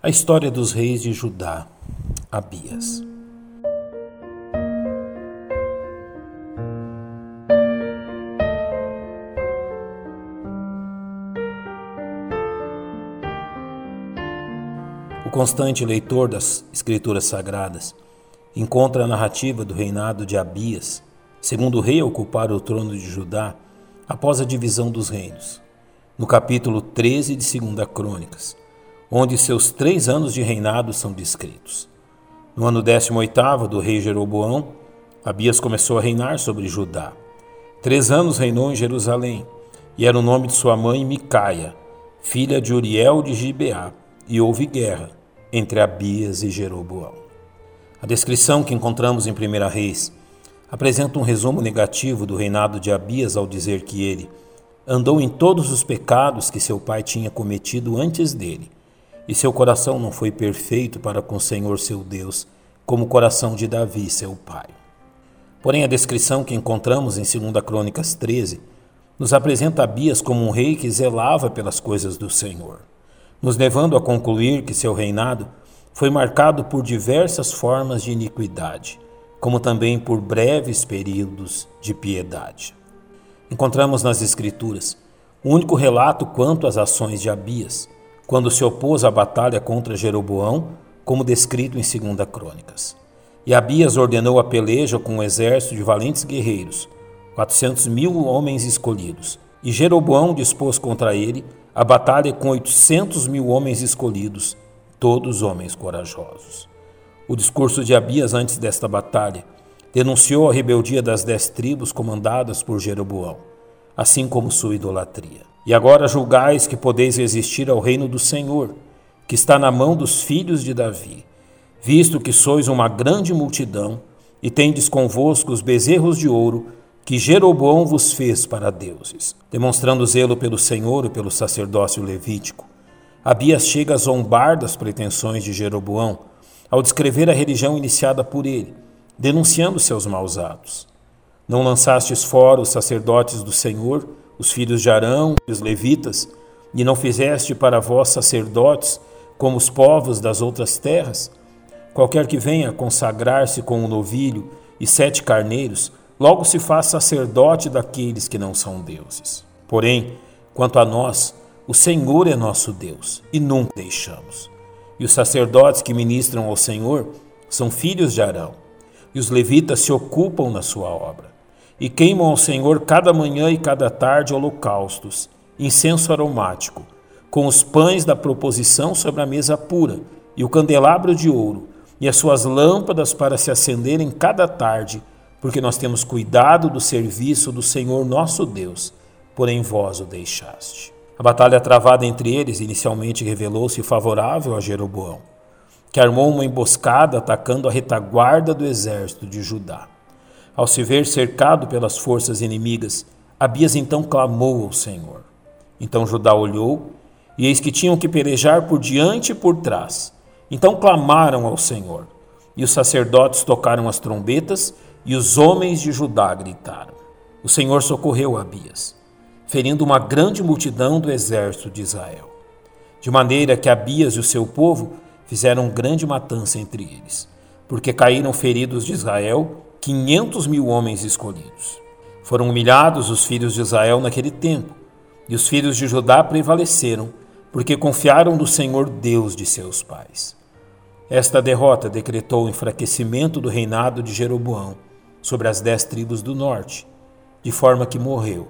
A história dos reis de Judá, Abias. O constante leitor das Escrituras Sagradas encontra a narrativa do reinado de Abias, segundo rei a ocupar o trono de Judá após a divisão dos reinos, no capítulo 13 de 2 Crônicas onde seus três anos de reinado são descritos. No ano 18 do rei Jeroboão, Abias começou a reinar sobre Judá. Três anos reinou em Jerusalém, e era o nome de sua mãe Micaia, filha de Uriel de Gibeá, e houve guerra entre Abias e Jeroboão. A descrição que encontramos em 1 Reis apresenta um resumo negativo do reinado de Abias ao dizer que ele andou em todos os pecados que seu pai tinha cometido antes dele e seu coração não foi perfeito para com o Senhor seu Deus, como o coração de Davi, seu pai. Porém, a descrição que encontramos em 2 Crônicas 13 nos apresenta Abias como um rei que zelava pelas coisas do Senhor, nos levando a concluir que seu reinado foi marcado por diversas formas de iniquidade, como também por breves períodos de piedade. Encontramos nas Escrituras o único relato quanto às ações de Abias, quando se opôs à batalha contra Jeroboão, como descrito em 2 Crônicas. E Abias ordenou a peleja com um exército de valentes guerreiros, 400 mil homens escolhidos. E Jeroboão dispôs contra ele a batalha com 800 mil homens escolhidos, todos homens corajosos. O discurso de Abias antes desta batalha denunciou a rebeldia das dez tribos comandadas por Jeroboão, assim como sua idolatria. E agora julgais que podeis resistir ao reino do Senhor, que está na mão dos filhos de Davi, visto que sois uma grande multidão e tendes convosco os bezerros de ouro que Jeroboão vos fez para deuses, demonstrando zelo pelo Senhor e pelo sacerdócio levítico. Abias chega a zombar das pretensões de Jeroboão ao descrever a religião iniciada por ele, denunciando seus maus atos. Não lançastes fora os sacerdotes do Senhor, os filhos de Arão, os levitas, e não fizeste para vós sacerdotes como os povos das outras terras? Qualquer que venha consagrar-se com um novilho e sete carneiros, logo se faz sacerdote daqueles que não são deuses. Porém, quanto a nós, o Senhor é nosso Deus e nunca deixamos. E os sacerdotes que ministram ao Senhor são filhos de Arão, e os levitas se ocupam na sua obra e queimam ao Senhor cada manhã e cada tarde holocaustos, incenso aromático, com os pães da proposição sobre a mesa pura, e o candelabro de ouro, e as suas lâmpadas para se acenderem cada tarde, porque nós temos cuidado do serviço do Senhor nosso Deus, porém vós o deixaste. A batalha travada entre eles inicialmente revelou-se favorável a Jeroboão, que armou uma emboscada atacando a retaguarda do exército de Judá. Ao se ver cercado pelas forças inimigas, Abias então clamou ao Senhor. Então Judá olhou, e eis que tinham que pelejar por diante e por trás. Então clamaram ao Senhor. E os sacerdotes tocaram as trombetas, e os homens de Judá gritaram. O Senhor socorreu Abias, ferindo uma grande multidão do exército de Israel. De maneira que Abias e o seu povo fizeram grande matança entre eles, porque caíram feridos de Israel quinhentos mil homens escolhidos. Foram humilhados os filhos de Israel naquele tempo, e os filhos de Judá prevaleceram, porque confiaram no Senhor Deus de seus pais. Esta derrota decretou o enfraquecimento do reinado de Jeroboão sobre as dez tribos do norte, de forma que morreu,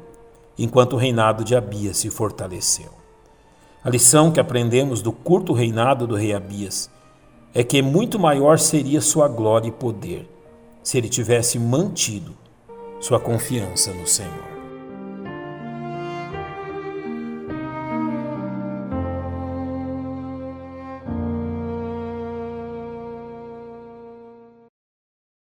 enquanto o reinado de Abias se fortaleceu. A lição que aprendemos do curto reinado do rei Abias é que muito maior seria sua glória e poder se ele tivesse mantido sua confiança no Senhor.